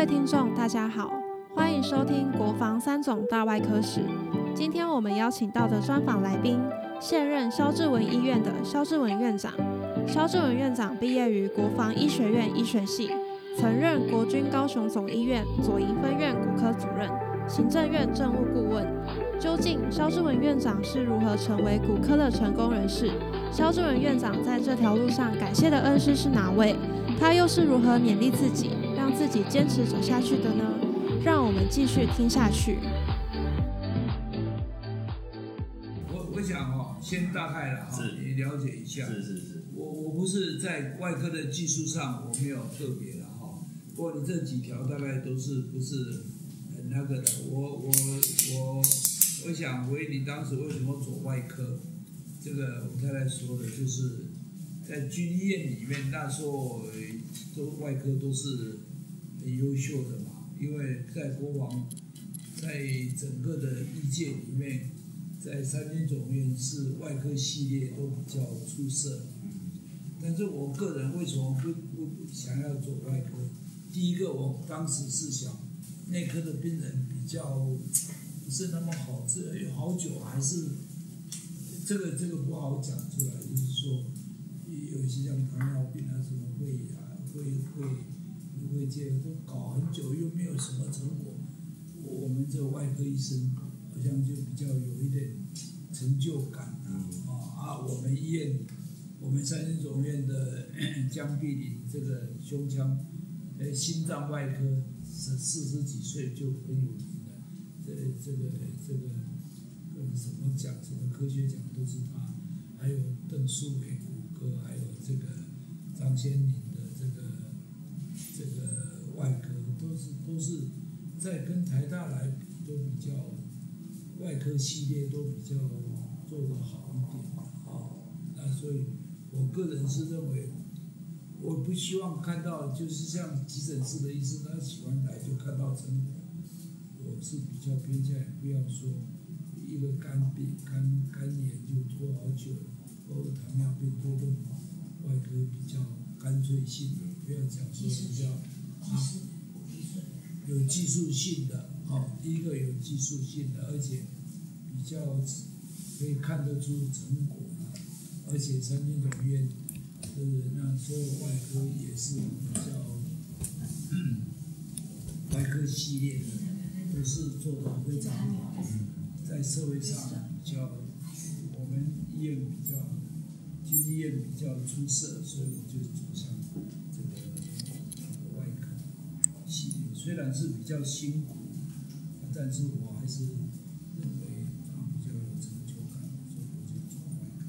位听众，大家好，欢迎收听《国防三种大外科史》。今天我们邀请到的专访来宾，现任肖志文医院的肖志文院长。肖志文院长毕业于国防医学院医学系，曾任国军高雄总医院左营分院骨科主任、行政院政务顾问。究竟肖志文院长是如何成为骨科的成功人士？肖志文院长在这条路上感谢的恩师是哪位？他又是如何勉励自己？让自己坚持走下去的呢？让我们继续听下去。我我想哈，先大概了哈，你了解一下。是是是。我我不是在外科的技术上我没有特别的哈，不过你这几条大概都是不是很那个的。我我我我想回你当时为什么走外科，这个我太太说的就是在军医院里面那时候都外科都是。很优秀的嘛，因为在国王，在整个的医界里面，在三军总院是外科系列都比较出色。但是我个人为什么不不想要做外科？第一个，我当时是想内科的病人比较不是那么好治，有好久还是这个这个不好讲出来，就是说有一些像糖尿病啊什么会啊会会。会界都搞很久，又没有什么成果。我们这外科医生好像就比较有一点成就感啊啊！我们医院，我们三军总院的江碧林这个胸腔呃心脏外科是四十几岁就很有名的，这这个这个什么奖什么科学奖都是他，还有邓树伟骨科，还有这个张先林。这个外科都是都是在跟台大来比都比较外科系列都比较做得好一点啊，那所以我个人是认为，我不希望看到就是像急诊室的医生，他喜欢来就看到成果。我是比较偏向不要说一个肝病肝肝炎就拖好久，或者糖尿病都用外科比较干脆性，不要讲说比较。啊，有技术性的，哦，第一个有技术性的，而且比较可以看得出成果，而且三军总医院的那所有外科也是比较外科系列的，都是做的非常好，在社会上比较我们医院比较军医院比较出色，所以我就走向。虽然是比较辛苦，但是我还是认为他比较有成就感，所以我就走外科。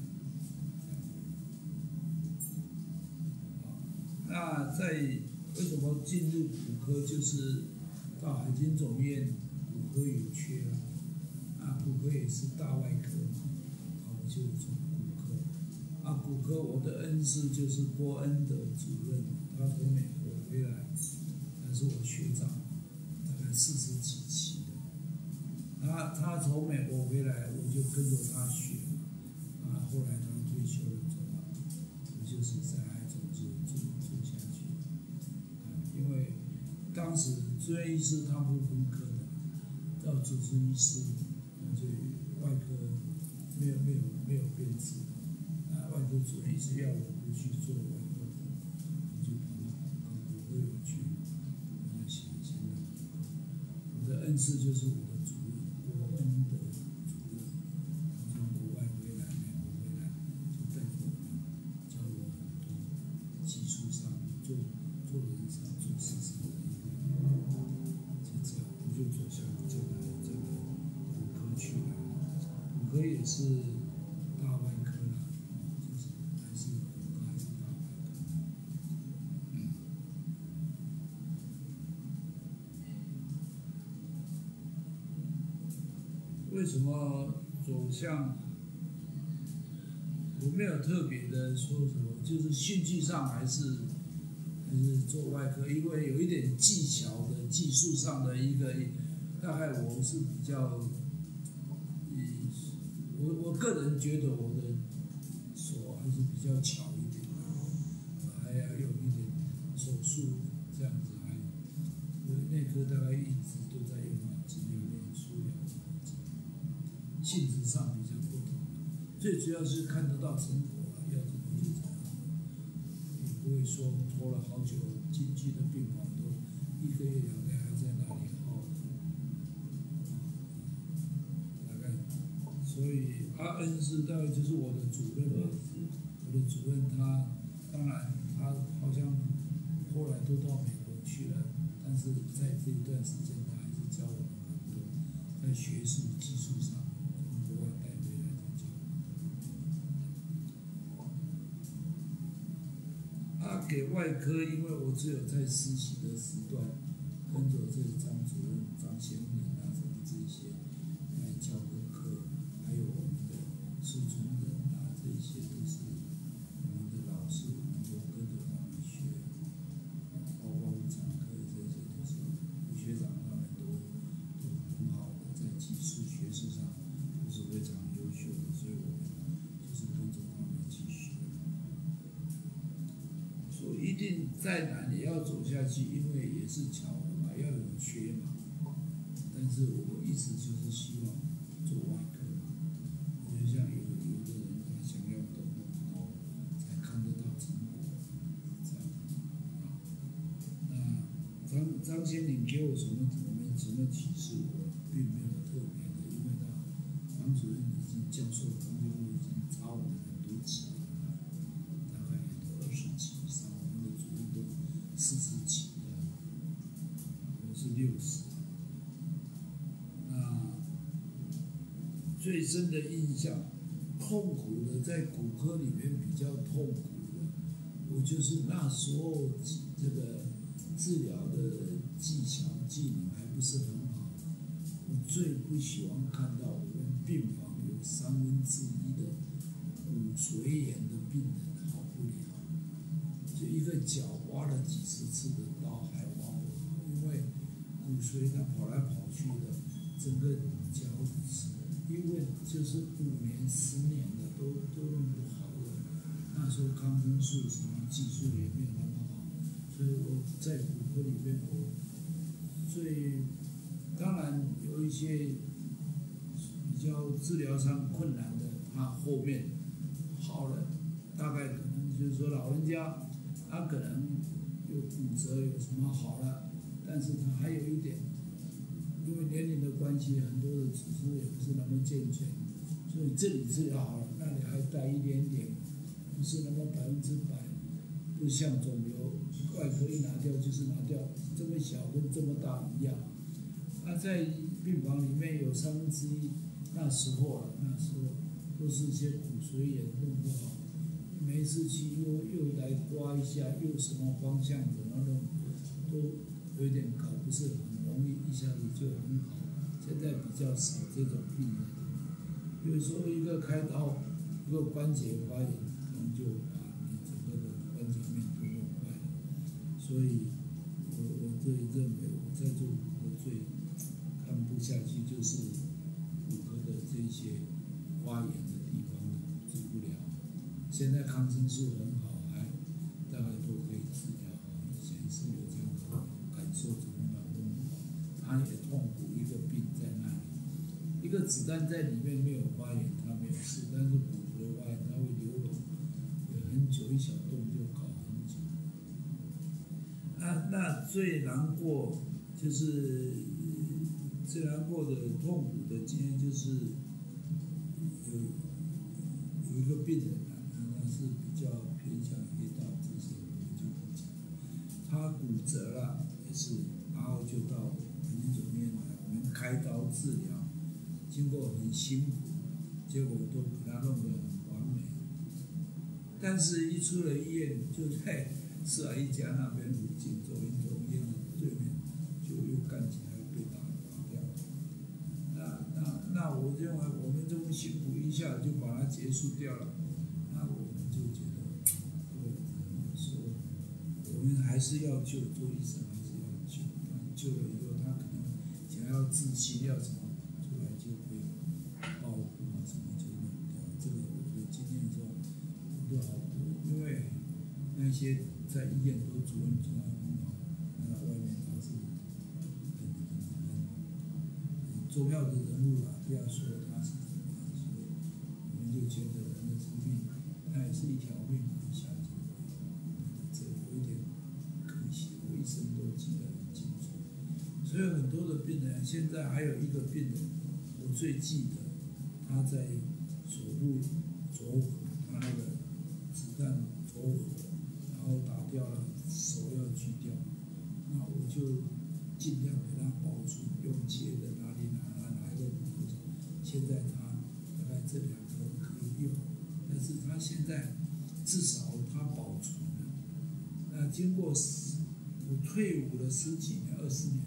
那在为什么进入骨科？就是到海军总院骨科有缺了，啊，骨科也是大外科嘛，啊，我就从骨科。啊，骨科我的恩师就是郭恩的主任，他从美国回来。是我学长，大概四十几期的。他他从美国回来，我就跟着他学。啊，后来他退休了，走了，我就是在海总就做做下去。啊因为当时住院医师他不分科的，到主治医师，那就外科没有没有没有编制，啊，外科主任医师要我不去做外科，我就跑到骨科有去。这就是我为什么走向？我没有特别的说什么，就是兴趣上还是还是做外科，因为有一点技巧的技术上的一个，大概我是比较，嗯，我我个人觉得我的手还是比较巧一点，还要有一点手术这样子，还有内科大概一直都在用脑筋，有点疏疗脑筋，性质上比较不同，最主要是看得到成果了，要怎么就怎么，也不会说拖了好久，进去的病房都一个月两个月还在那里耗，大概，所以阿恩是大概就是我的主任嘛，我的主任他当然他好像后来都到美国去了。但是在这一段时间，他还是教我们很多，在学术技术上给外科，因为我只有在实习的时段跟着这张主任张先敏啊什么这些来教功课，还有我们的苏主任啊，这些都是我们的老师，我们都跟着他们学。包括妇产科这些都是吴学长他们都都很好的，在技术学术上都是非常优秀的，所以我们就是跟着他们去学。说一定再难也要走下去，因为也是巧合嘛，要有缺嘛。但是我一直就是希望做外科嘛，就像有有的人他想要动动刀才看得到成果，这样。那张张先林给我什么我们什么启示，我并没有特别的，因为他黄主任已经教授同学，我已经查我们很多期了，大概也都二十几以上，我们的主任都四十几的，我是六十。那最深的印象，痛苦的在骨科里面比较痛苦的，我就是那时候这个治疗的技巧技能还不是很好，我最不喜欢看到我们病房有三分之一的骨髓炎的病人好不了，就一个脚挖了几十次的刀还挖不好，因为骨髓它跑来跑去的，整个脚趾因为就是五年、十年的都都弄不好的，那时候抗生素什么技术也没有那么好，所以我在骨科里面我最当然有一些比较治疗上困难的，他后面好了，大概可能就是说老人家他可能有骨折有什么好了，但是他还有一点。因为年龄的关系，很多的组织也不是那么健全，所以这里治疗好了，那里还带一点点，不是那么百分之百，不像肿瘤外科一拿掉就是拿掉，这么小跟这么大一样。那在病房里面有三分之一，那时候啊，那时候都是一些骨髓炎弄不好，没事去又又来刮一下，又什么方向怎么弄，都有点搞不是。容易一下子就很好，现在比较少这种病人。比如说一个开刀，一个关节发炎，可能就把你整个的关节面都弄坏了。所以，我我最认为我在做骨科最看不下去就是骨科的这些发炎的地方治不了。现在抗生素很好，子弹在里面没有发炎，他没有事，但是骨髓发炎它会流脓，有很久一小洞就搞很久。那那最难过就是最难过的痛苦的经验就是有有一个病人啊，他是比较偏向于到这些我们就不讲，他骨折了也是，然后就到。一种面来，我们开刀治疗，经过很辛苦，结果都给他弄得很完美。但是，一出了医院，就在四海一家那边附近走一走，医院的对面，就又干起来被打打掉。那那那，我认为我们这么辛苦一下就把它结束掉了，那我们就觉得，说我们还是要救，做医生还是要救，救了以后他可能。想要自息要什么一些在医院都主任做的很好，那外面他是重要的人物啊，不要说他是怎么，所以我们就觉得人的生命，他也是一条命啊，下去，这有一点可惜，我一生都记得很清楚。所以很多的病人，现在还有一个病人，我最记得他在手部着就尽量给他保存，用切的哪里哪哪哪一个骨头，现在他大概这两个可以用，但是他现在至少他保存了。那经过十我退伍了十几年、二十年，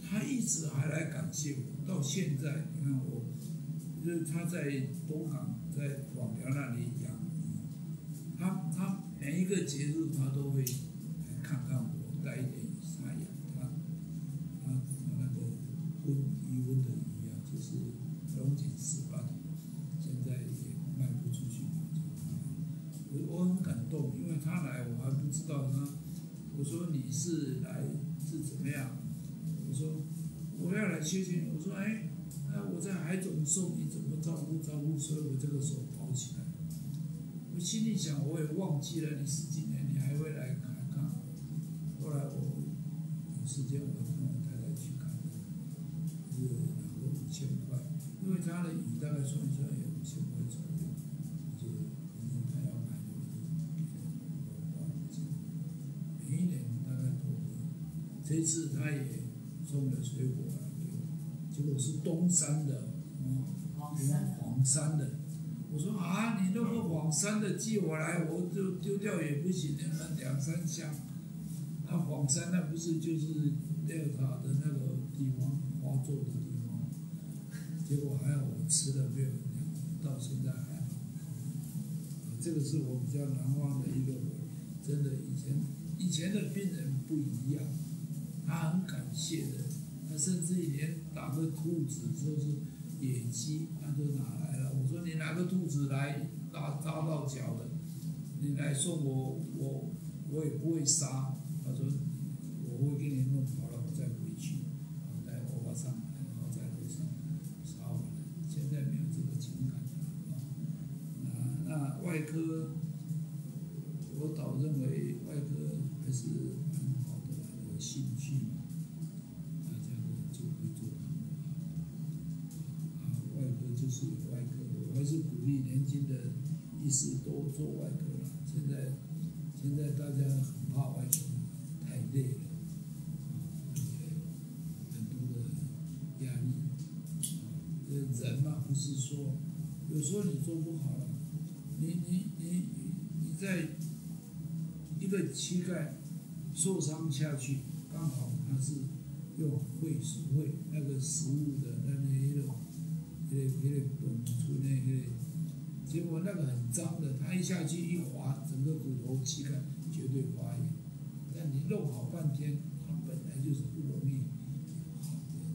他一直还来感谢我，到现在你看我，就是他在东港在广寮那里养鱼，他他每一个节日他都会来看看我，带一点鱼他养他，他他那个温鱼温的鱼啊，就是龙井石斑，现在也卖不出去嘛，就我我很感动，因为他来我还不知道他，我说你是来是怎么样？我说我要来谢谢你，我说哎，那我在海总送你怎么照顾照顾，所以我这个手包起来。我心里想，我也忘记了你十几年，你还会来看看。后来我有时间，我跟我太太去看，是拿个五千块，因为他的鱼大概算一算也五千块左右，就反正他要买的我就给他我花五千，每一年大概都会。这一次他也送了水果来给我，结果是东山的，哦，黄山黄山的。我说啊，你那个黄山的寄我来，我就丢掉也不行，那两三箱。那黄山那不是就是德尔塔的那个地方，花座的地方。结果还好我吃了没有到现在还好。这个是我比较难忘的一个回忆，真的以前以前的病人不一样，他很感谢的，他甚至连打个兔子就是野鸡，他都拿来了。我说你拿个兔子来扎扎到脚的，你来送我，我我也不会杀。他说我会给你弄好了，我再回去，我再我把上来，然后在路上杀完了。现在没有这个情感了啊。那外科，鼓励年轻的医师都做外科了。现在现在大家很怕外科，太累了，很多的压力。呃，人嘛，不是说有时候你做不好了，你你你你在一个膝盖受伤下去，刚好他是用会会那个食物的那那那种，那那个本出那个，结果那个很脏的，他一下去一滑，整个骨头膝盖绝对发炎。但你弄好半天，它本来就是不容易，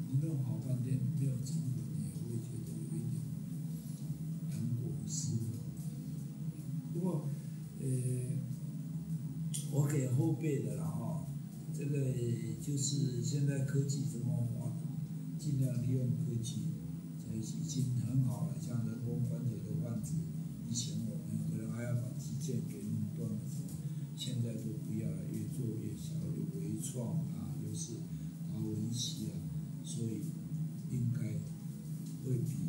你弄好半天没有成果，你也会觉得有一点难过失落。不过，呃，我给后辈的了哈，这个就是现在科技这么发达，尽量利用科技，已经很好了。像人工关节的患者，以前我们可能还要把肌腱给弄断了，现在都不要了，越做越小，有微创啊，又是达文西啊，所以应该会比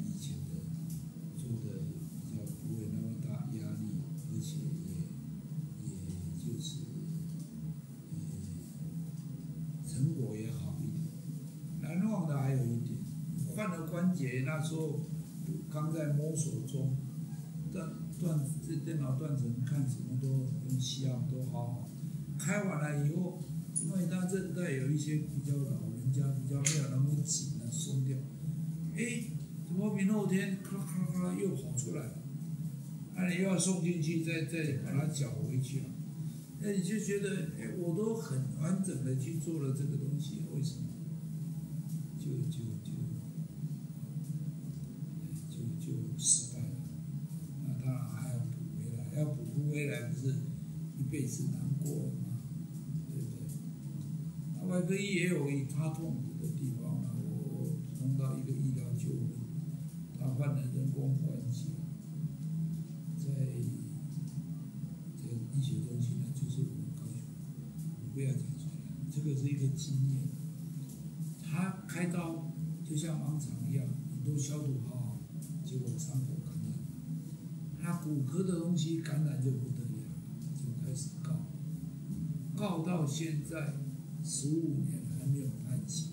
换了关节那时候刚在摸索中，断断这电脑断层看什么都用西洋都好好，开完了以后，因为它韧带有一些比较老人家比较没有那么紧了，松掉，哎，怎么明后天咔咔咔又跑出来了？那你又要送进去，再再把它搅回去了。那你就觉得，哎，我都很完整的去做了这个东西，为什么？就就就失败了。那当然还要补回来，要补不回来不是一辈子难过了吗？对不对？那外科医也有他痛苦的地方啊，我我从到一个医疗纠纷，他患了人工关节，在这个医学中心呢，就是我们高雄，我不要讲出来，这个是一个经验。他开刀就像盲肠一样，你都消毒好，结果伤口感染，他骨科的东西感染就不得了，就开始告，告到现在十五年还没有判刑。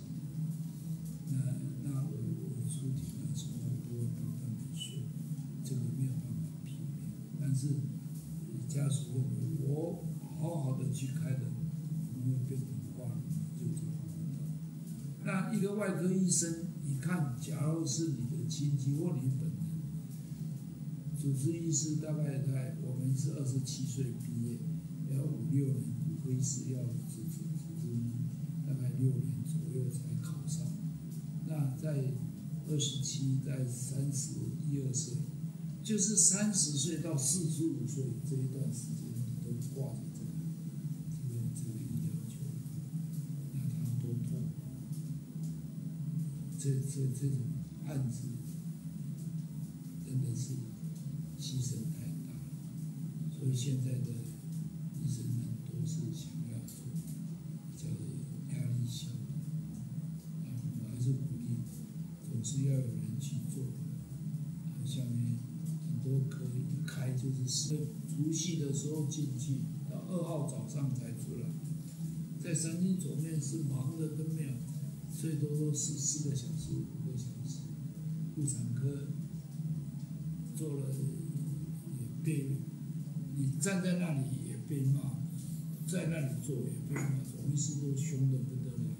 那那我我出庭的时候，我都会帮他们说，这个没有办法避免，但是家属认为我好好的去开的，怎么会变成花就这么那一个外科医生，你看，假如是你亲戚或你本人，主治医师大概在我们是二十七岁毕业，要五六年，骨科医师要主治主治大概六年左右才考上。那在二十七，在三十一二岁，就是三十岁到四十五岁这一段时间，你都挂着这个这个这个医疗纠纷，那他多痛。这这这种案子真的是牺牲太大了，所以现在的医生们都是想要做比较压力小的，啊，还是鼓励，总是要有人去做。啊，下面很多科一开就是是除夕的时候进去，到二号早上才出来，在三星左面是忙的跟没有。最多都是四个小时、五个小时，妇产科做了也被你站在那里也被骂，在那里做也被骂，总医师都凶的不得了。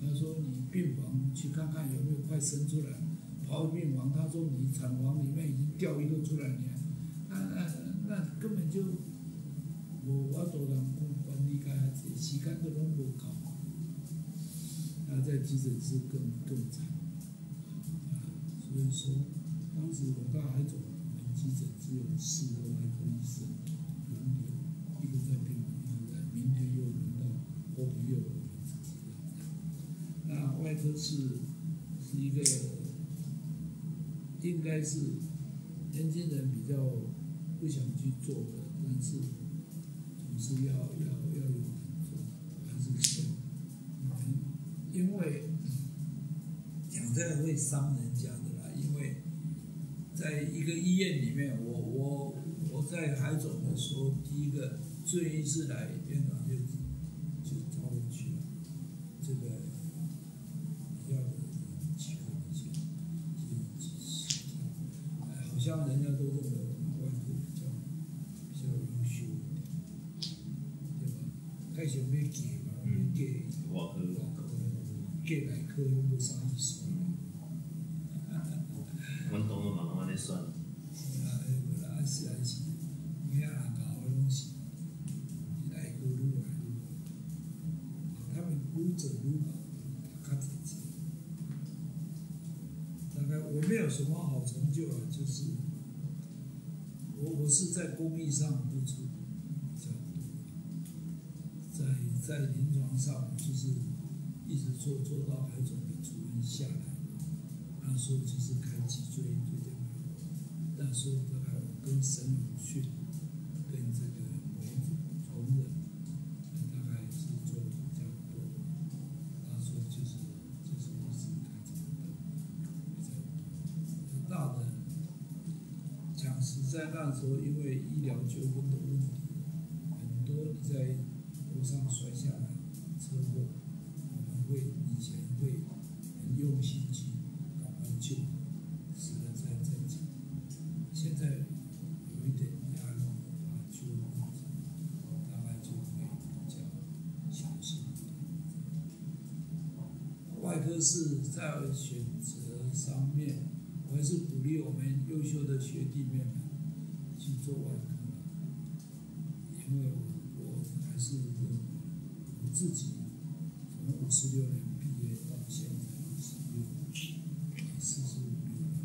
他说你病房去看看有没有快生出来，跑病房，他说你产房里面已经掉一个出来，你那那那根本就无法度人讲管理家这时间都拢无够。那在急诊室更更惨，所以说当时我到海总，我们急诊只有四个外科医生轮流，一个在病房，一个在，明天又轮到，后天又我们自己的。那外科是是一个，应该是年轻人比较不想去做的，但是总是要要要有人做，还是需要。因为讲这个会伤人家的啦，因为在一个医院里面，我我我在海总的时候，第一个住院医师来院长就就招我去是在工艺上付出比较多，在在临床上就是。一直做做到海总的主任下来，他说就是开脊椎椎间盘，但是大概我跟沈永训，跟这个那时候因为医疗纠纷的问题，很多你在路上摔下来，车祸。我们会以前会很用心去赶快救，死了再再讲。现在有一点压力，就大概就会比较小心。外科是在选择上面，我还是鼓励我们优秀的学弟妹们去做外科，因为我我还是我自己。从五十六年毕业到现在五十六，四十五六了。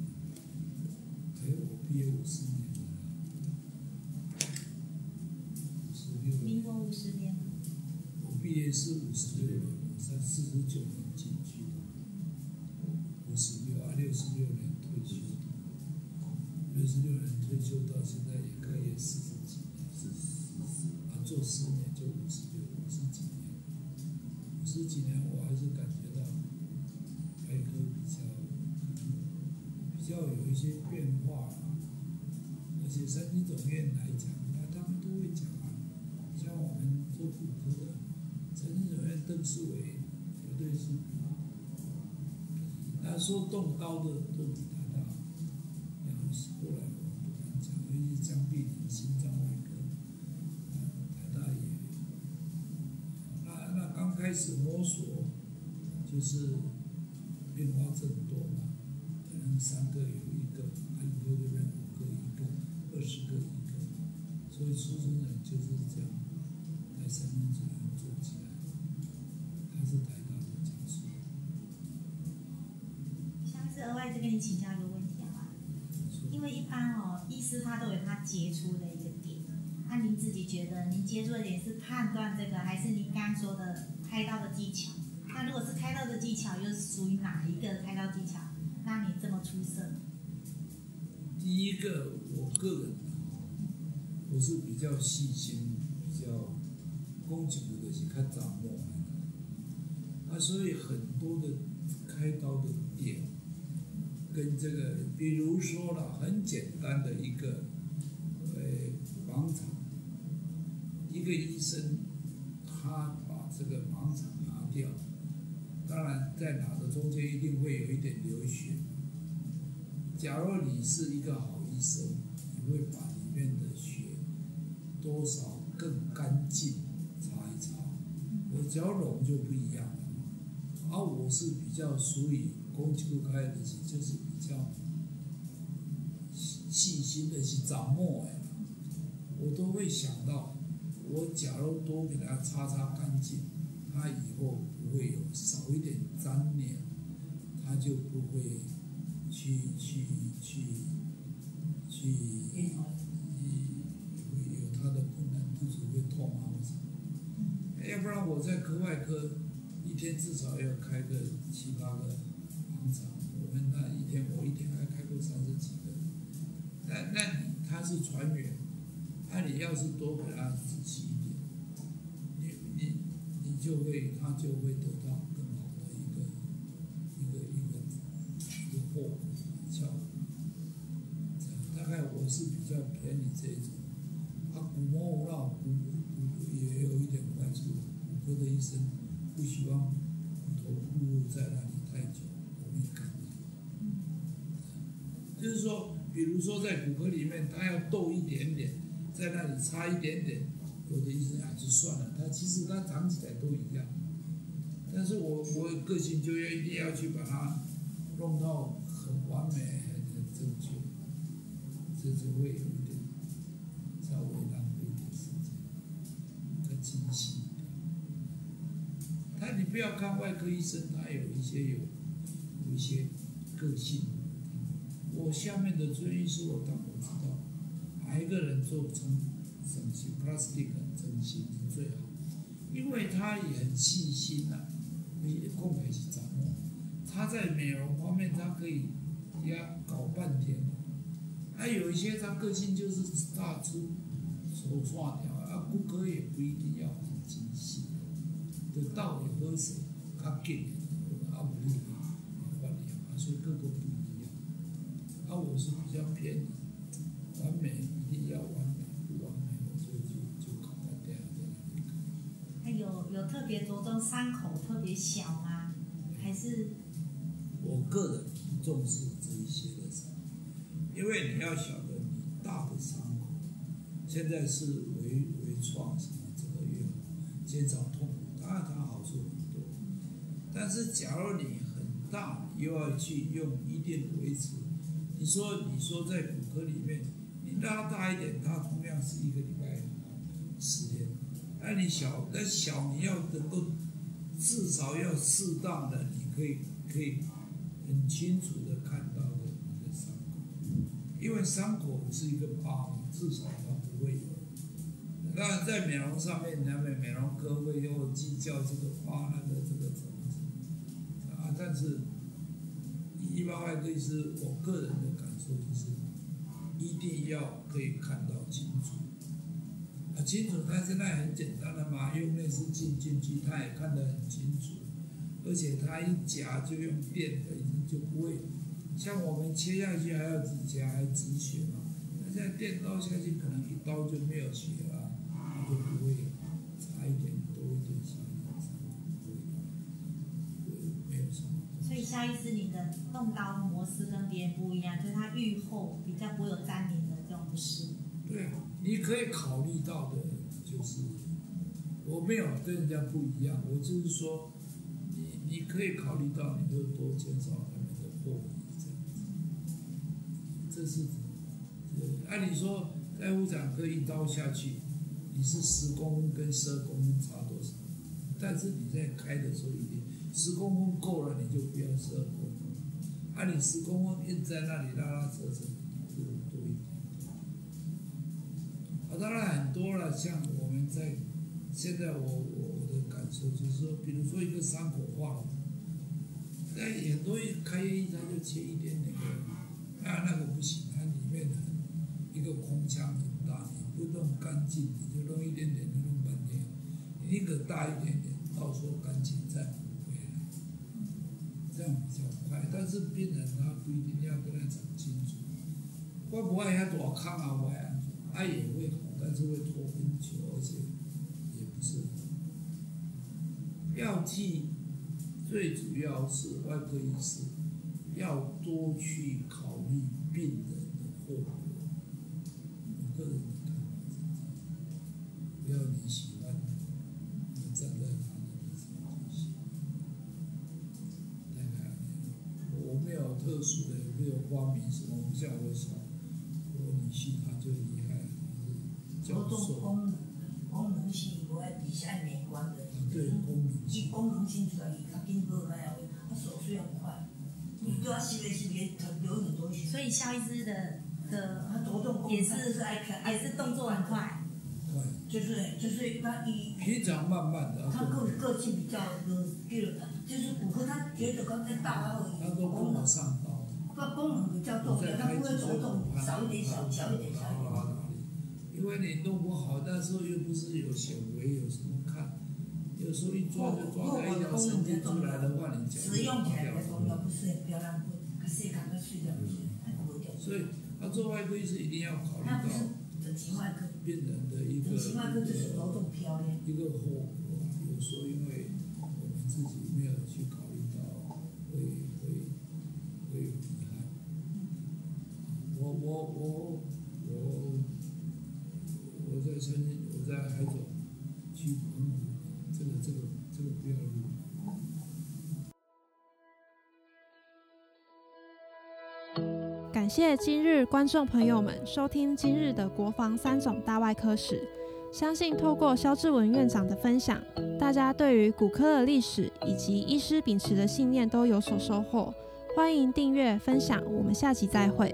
哎，我毕业五十年了，五十六。民国五十年。我毕业是五十六年，我才四十九年讲，那他们都会讲啊，像我们做骨科的，三军总院邓世伟绝对是比，那说动刀的都比他大，然后后来我们不敢讲，尤其张碧林心脏外科。台大也，那那刚开始摸索，就是变化症多嘛，可能三个有一个，所以出生人就是这样，在三分之二做起来，他是台大的教授，下次额外再跟你请教一个问题好吧？因为一般哦，医师他都有他杰出的一个点。那您自己觉得，您杰出的点是判断这个，还是您刚刚说的开刀的技巧？那如果是开刀的技巧，又是属于哪一个开刀技巧？那你这么出色？第一个，我个人啊，我是比较细心，比较攻击的是较掌握的，啊，所以很多的开刀的点，跟这个，比如说了，很简单的一个，呃，盲肠，一个医生他把这个盲肠拿掉，当然在哪的中间一定会有一点流血。假如你是一个好医生，你会把里面的血多少更干净擦一擦。我只要溶就不一样了。而、我是比较属于攻击不开的，就是比较细心的去掌握哎，我都会想到，我假如多给它擦擦干净，它以后不会有少一点粘连，它就不会。去去去去，要不然我在科外科一天至少要开个七八个盲肠，我们那一天我一天还开过三十几个，那那你他是船员，那你要是多给他仔细一点，你你你就会他就会得到更好的一个一个一个一个货。效果，大概我是比较偏你这一种，啊，骨膜无闹骨生不希望骨头暴露在那里太久，容易感染。就是说，比如说在骨科里面，他要逗一点点，在那里差一点点，有的医生还是算了，他其实他长起来都一样。但是我我个性就要一定要去把它弄到。很完美，很正确，这就会有一点稍微浪费一点时间，更精细。不要看外科医生，他有一些有有一些个性。我下面的专业是我当我知道，哪一个人做成整形 plastic 整形是最好，因为他也很细心呐，你共同去掌握。他在美容方面，他可以要搞半天。还有一些他个性就是大出手刷条啊，顾客也不一定要很精细，得到也喝水，较紧，啊无力管理啊，所以各个不一样。啊，我是比较偏完美，一定要完美，不完美我就就就搞半天那有有特别着重伤口特别小吗？还是？我个人不重视这一些的伤，因为你要晓得，你大的伤口，现在是微微创什么这个越好，减少痛，但是假如你很大，又要去用一定的维持，你说你说在骨科里面，你拉大一点，它同样是一个礼拜十天，那你小那小你要能够至少要适当的，你可以可以。很清楚的看到的一个伤口，因为伤口是一个疤，至少它不会有。那在美容上面，难免美美容科会又计较这个疤那个这个但是一般外科医师，我个人的感受就是，一定要可以看到清楚。啊，清楚，他现在很简单的嘛，用内视镜进去，他也看得很清楚，而且他一夹就用电的，已经就不会像我们切下去还要止夹还止血嘛，那现在电刀下去可能一刀就没有血了，就不会动刀模式跟别人不一样，就是他愈后比较不会有粘连的这种不适。对，你可以考虑到的，就是我没有跟人家不一样，我就是说，你你可以考虑到，你就多减少他们的后遗这样子。这是，按理说在妇产科一刀下去，你是十公分跟十二公分差多少？但是你在开的时候一定十公分够了，你就不要十二公分。啊，你十公分硬在那里拉拉扯扯，就多一点。啊，当然很多了，像我们在现在我我我的感受就是说，比如说一个伤口化了，那很多一开一张就切一点点的，啊那个不行，它里面很一个空腔很大，你不弄干净，你就弄一点点就弄半天，你宁可大一点点，到时候干净再，这样比较快。但是病人他不一定要跟他讲清楚，我不爱他多看啊？我呀，他也会好，但是会拖很久，而且也不是很好。药剂最主要是外科医师要多去考虑病人的后殊的，没有发明什么，不像我小我女婿他就厉害教授，功能，功能性无爱比赛美观的，对功能伊性。功能性出来，伊较紧好来啊，他手术又快，你对他吸的吸别很流很多血，所以肖医师的的他着重功能也是是爱看，也是动作很，快，对，就是就是他一平常慢慢的，他个个性比较呃，就是就是骨科他觉得刚才大而已，他都跟我功能，上道。他功能比较重要，他不会走动少一点小小一点小一点。因为你弄不好，那时候又不是有显微，有什么看？有时候一抓就抓在一条神经出来的话，你脚使用起来掉比较重要，不是不要让它它细感它碎掉不行，它不会掉。所以他做外科医师一定要考虑那不是到整形外科，病人的一个整形外科就是着重漂亮。一个后果。有时候因为我们自己没有去考谢今日观众朋友们收听今日的国防三种大外科史。相信透过肖志文院长的分享，大家对于骨科的历史以及医师秉持的信念都有所收获。欢迎订阅分享，我们下集再会。